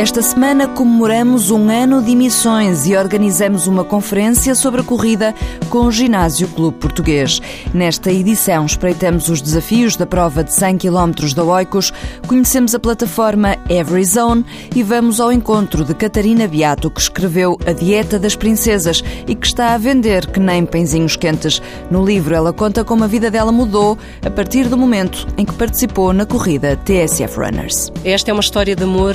Esta semana comemoramos um ano de emissões e organizamos uma conferência sobre a corrida com o Ginásio Clube Português. Nesta edição espreitamos os desafios da prova de 100 km da Oikos, conhecemos a plataforma Every Zone e vamos ao encontro de Catarina Beato, que escreveu A Dieta das Princesas e que está a vender que nem pãezinhos quentes. No livro ela conta como a vida dela mudou a partir do momento em que participou na corrida TSF Runners. Esta é uma história de amor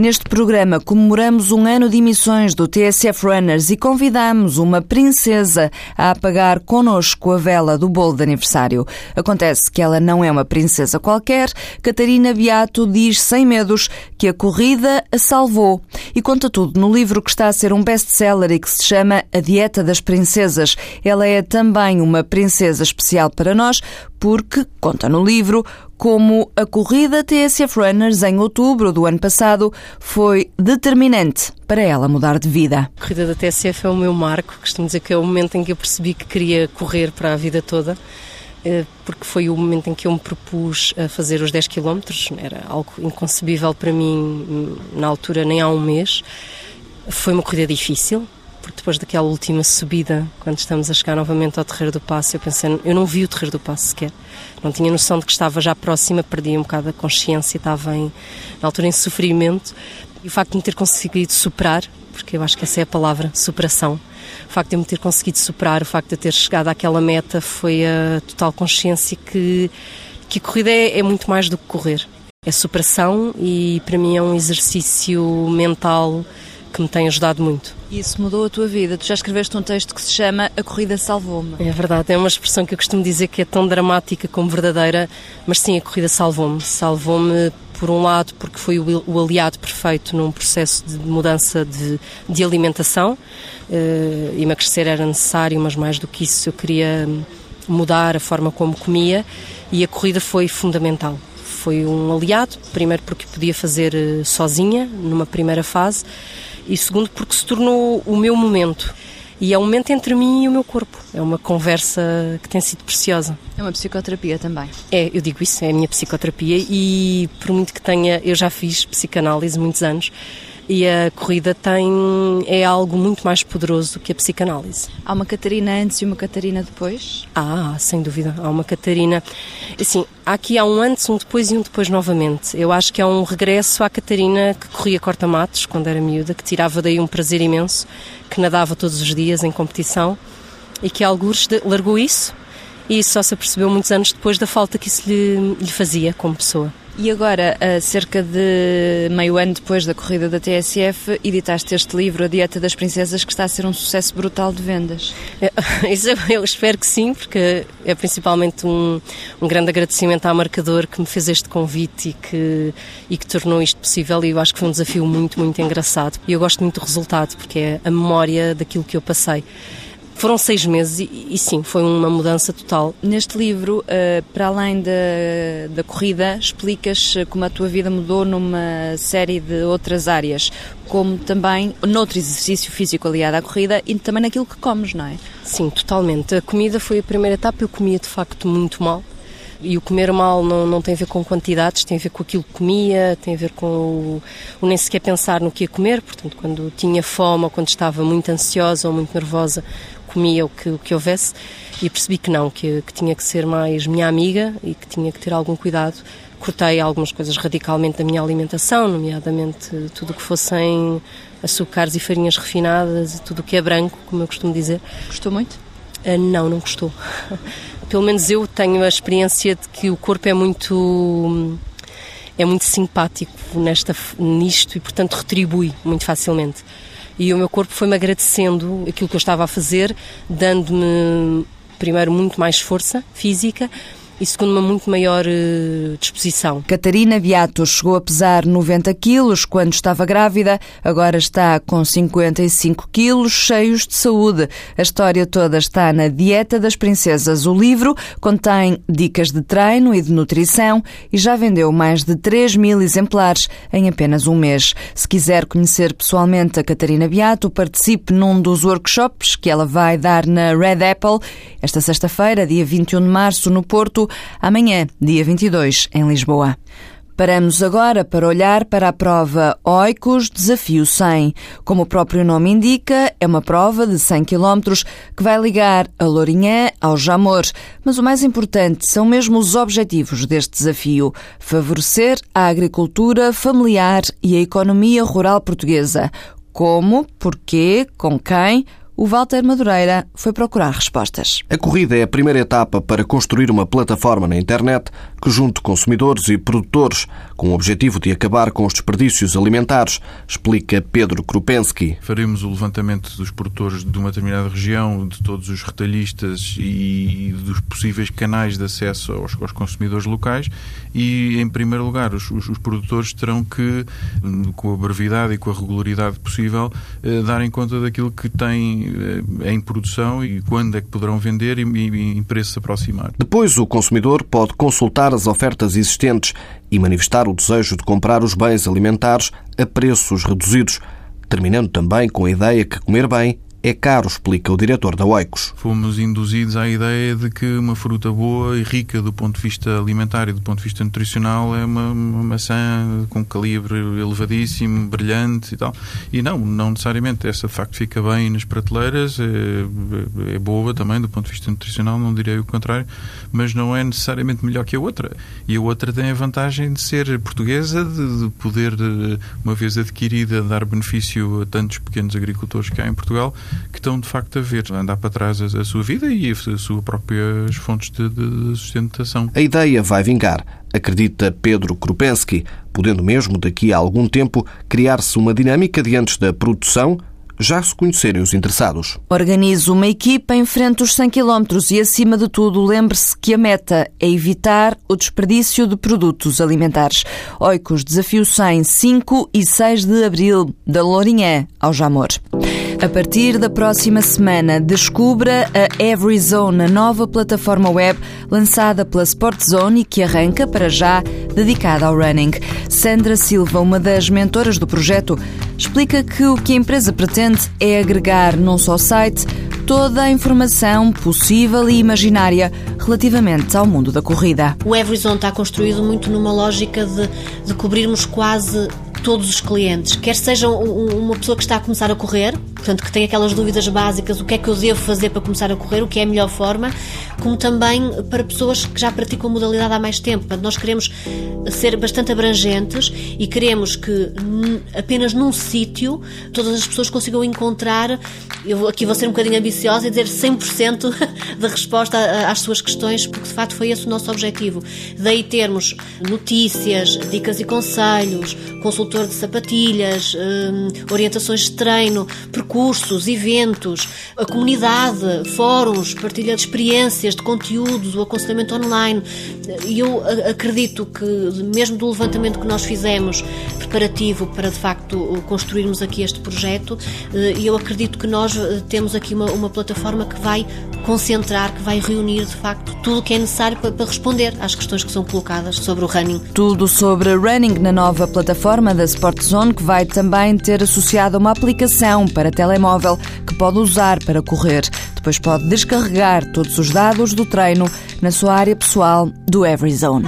Neste programa comemoramos um ano de emissões do TSF Runners e convidamos uma princesa a apagar connosco a vela do bolo de aniversário. Acontece que ela não é uma princesa qualquer. Catarina Beato diz sem medos que a corrida a salvou e conta tudo no livro que está a ser um best-seller e que se chama A Dieta das Princesas. Ela é também uma princesa especial para nós porque, conta no livro, como a corrida TSF Runners em outubro do ano passado foi determinante para ela mudar de vida. A corrida da TSF é o meu marco, costumo dizer que é o momento em que eu percebi que queria correr para a vida toda eh, porque foi o momento em que eu me propus a fazer os 10 km, era algo inconcebível para mim na altura, nem há um mês. Foi uma corrida difícil, porque depois daquela última subida, quando estamos a chegar novamente ao Terreiro do Passo, eu pensei, eu não vi o Terreiro do Passo sequer. Não tinha noção de que estava já próxima, perdi um bocado a consciência, estava em, na altura em sofrimento. E o facto de me ter conseguido superar, porque eu acho que essa é a palavra, superação, o facto de eu me ter conseguido superar, o facto de eu ter chegado àquela meta, foi a total consciência que, que a corrida é, é muito mais do que correr. É superação e para mim é um exercício mental que me tem ajudado muito. Isso mudou a tua vida. Tu já escreveste um texto que se chama A Corrida Salvou-me. É verdade, é uma expressão que eu costumo dizer que é tão dramática como verdadeira, mas sim, a corrida salvou-me. Salvou-me, por um lado, porque foi o aliado perfeito num processo de mudança de, de alimentação. Uh, emagrecer era necessário, mas mais do que isso, eu queria mudar a forma como comia e a corrida foi fundamental foi um aliado, primeiro porque podia fazer eh, sozinha, numa primeira fase, e segundo porque se tornou o meu momento. E é um momento entre mim e o meu corpo. É uma conversa que tem sido preciosa. É uma psicoterapia também. É, eu digo isso, é a minha psicoterapia e por muito que tenha, eu já fiz psicanálise muitos anos e a corrida tem é algo muito mais poderoso do que a psicanálise. Há uma Catarina antes e uma Catarina depois? Ah, sem dúvida, há uma Catarina. Assim, aqui há um antes, um depois e um depois novamente. Eu acho que é um regresso à Catarina que corria corta-matos quando era miúda, que tirava daí um prazer imenso, que nadava todos os dias em competição e que alguns largou isso e isso só se apercebeu muitos anos depois da falta que isso lhe, lhe fazia como pessoa. E agora, cerca de meio ano depois da corrida da TSF, editaste este livro, A Dieta das Princesas, que está a ser um sucesso brutal de vendas. É, isso eu espero que sim, porque é principalmente um, um grande agradecimento à Marcador que me fez este convite e que, e que tornou isto possível. E eu acho que foi um desafio muito, muito engraçado. E eu gosto muito do resultado, porque é a memória daquilo que eu passei. Foram seis meses e, e, sim, foi uma mudança total. Neste livro, uh, para além da, da corrida, explicas como a tua vida mudou numa série de outras áreas, como também noutro exercício físico aliado à corrida e também naquilo que comes, não é? Sim, totalmente. A comida foi a primeira etapa, eu comia de facto muito mal. E o comer mal não, não tem a ver com quantidades, tem a ver com aquilo que comia, tem a ver com o, o nem sequer pensar no que ia comer. Portanto, quando tinha fome ou quando estava muito ansiosa ou muito nervosa, comia o que, o que houvesse e percebi que não, que, que tinha que ser mais minha amiga e que tinha que ter algum cuidado. Cortei algumas coisas radicalmente da minha alimentação, nomeadamente tudo o que fossem açúcares e farinhas refinadas, e tudo o que é branco, como eu costumo dizer. Gostou muito? Uh, não, não gostou. Pelo menos eu tenho a experiência de que o corpo é muito é muito simpático nesta, nisto e, portanto, retribui muito facilmente e o meu corpo foi-me agradecendo aquilo que eu estava a fazer, dando-me primeiro muito mais força física e segundo uma muito maior uh, disposição. Catarina Beato chegou a pesar 90 quilos quando estava grávida, agora está com 55 quilos, cheios de saúde. A história toda está na Dieta das Princesas. O livro contém dicas de treino e de nutrição e já vendeu mais de 3 mil exemplares em apenas um mês. Se quiser conhecer pessoalmente a Catarina Beato, participe num dos workshops que ela vai dar na Red Apple esta sexta-feira, dia 21 de março, no Porto, amanhã, dia 22, em Lisboa. Paramos agora para olhar para a prova Oicos Desafio 100. Como o próprio nome indica, é uma prova de 100 km que vai ligar a Lourinhã ao Jamor. Mas o mais importante são mesmo os objetivos deste desafio: favorecer a agricultura familiar e a economia rural portuguesa. Como, porquê, com quem, o Walter Madureira foi procurar respostas. A corrida é a primeira etapa para construir uma plataforma na internet que junte consumidores e produtores com o objetivo de acabar com os desperdícios alimentares, explica Pedro Krupensky. Faremos o levantamento dos produtores de uma determinada região, de todos os retalhistas e dos possíveis canais de acesso aos, aos consumidores locais e, em primeiro lugar, os, os, os, produtores terão que, com a brevidade e com a regularidade possível, eh, darem conta daquilo que têm em produção e quando é que poderão vender e, em preço aproximar. Depois, o consumidor pode consultar as ofertas existentes e manifestar o desejo de comprar os bens alimentares a preços reduzidos, terminando também com a ideia que comer bem é caro, explica o diretor da Oicos. Fomos induzidos à ideia de que uma fruta boa e rica do ponto de vista alimentar e do ponto de vista nutricional é uma, uma maçã com calibre elevadíssimo, brilhante e tal. E não, não necessariamente. Essa de facto fica bem nas prateleiras, é, é boa também do ponto de vista nutricional, não direi o contrário, mas não é necessariamente melhor que a outra. E a outra tem a vantagem de ser portuguesa, de, de poder, uma vez adquirida, dar benefício a tantos pequenos agricultores que há em Portugal que estão de facto a ver, andar para trás a, a sua vida e as suas próprias fontes de, de sustentação. A ideia vai vingar, acredita Pedro Krupensky, podendo mesmo daqui a algum tempo criar-se uma dinâmica diante da produção já se conhecerem os interessados. Organize uma equipa em frente aos 100 km e, acima de tudo, lembre-se que a meta é evitar o desperdício de produtos alimentares. Oicos Desafio 100, 5 e 6 de abril, da Lourinhã ao Jamor. A partir da próxima semana, descubra a Every Zone, a nova plataforma web lançada pela Sport Zone e que arranca, para já, dedicada ao running. Sandra Silva, uma das mentoras do projeto, explica que o que a empresa pretende é agregar num só site toda a informação possível e imaginária relativamente ao mundo da corrida. O Everyzone está construído muito numa lógica de, de cobrirmos quase todos os clientes, quer seja uma pessoa que está a começar a correr, portanto, que tem aquelas dúvidas básicas, o que é que eu devo fazer para começar a correr, o que é a melhor forma, como também para pessoas que já praticam a modalidade há mais tempo. Portanto, nós queremos ser bastante abrangentes e queremos que apenas num sítio todas as pessoas consigam encontrar, eu aqui vou ser um bocadinho ambiciosa e dizer 100% de resposta às suas questões, porque de facto foi esse o nosso objetivo. Daí termos notícias, dicas e conselhos, consultor de sapatilhas, hum, orientações de treino, percursos, eventos, a comunidade, fóruns, partilha de experiências, de conteúdos, o aconselhamento online. E eu acredito que, mesmo do levantamento que nós fizemos, preparativo para de facto construirmos aqui este projeto, eh, eu acredito que nós eh, temos aqui uma, uma plataforma que vai concentrar, que vai reunir de facto tudo o que é necessário para, para responder às questões que são colocadas sobre o running. Tudo sobre running na nova plataforma da Sport Zone, que vai também ter associada uma aplicação para telemóvel que pode usar para correr. Depois pode descarregar todos os dados do treino na sua área pessoal do Every Zone.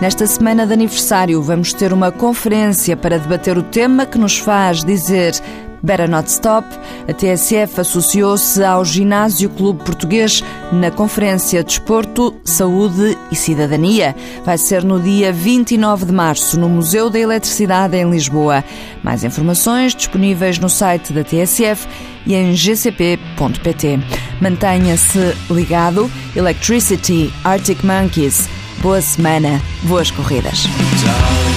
Nesta semana de aniversário, vamos ter uma conferência para debater o tema que nos faz dizer Better Not Stop, a TSF associou-se ao Ginásio Clube Português na Conferência Desporto, Saúde e Cidadania. Vai ser no dia 29 de março, no Museu da Eletricidade, em Lisboa. Mais informações disponíveis no site da TSF e em gcp.pt. Mantenha-se ligado. Electricity, Arctic Monkeys. Boa semana, boas corridas. baby,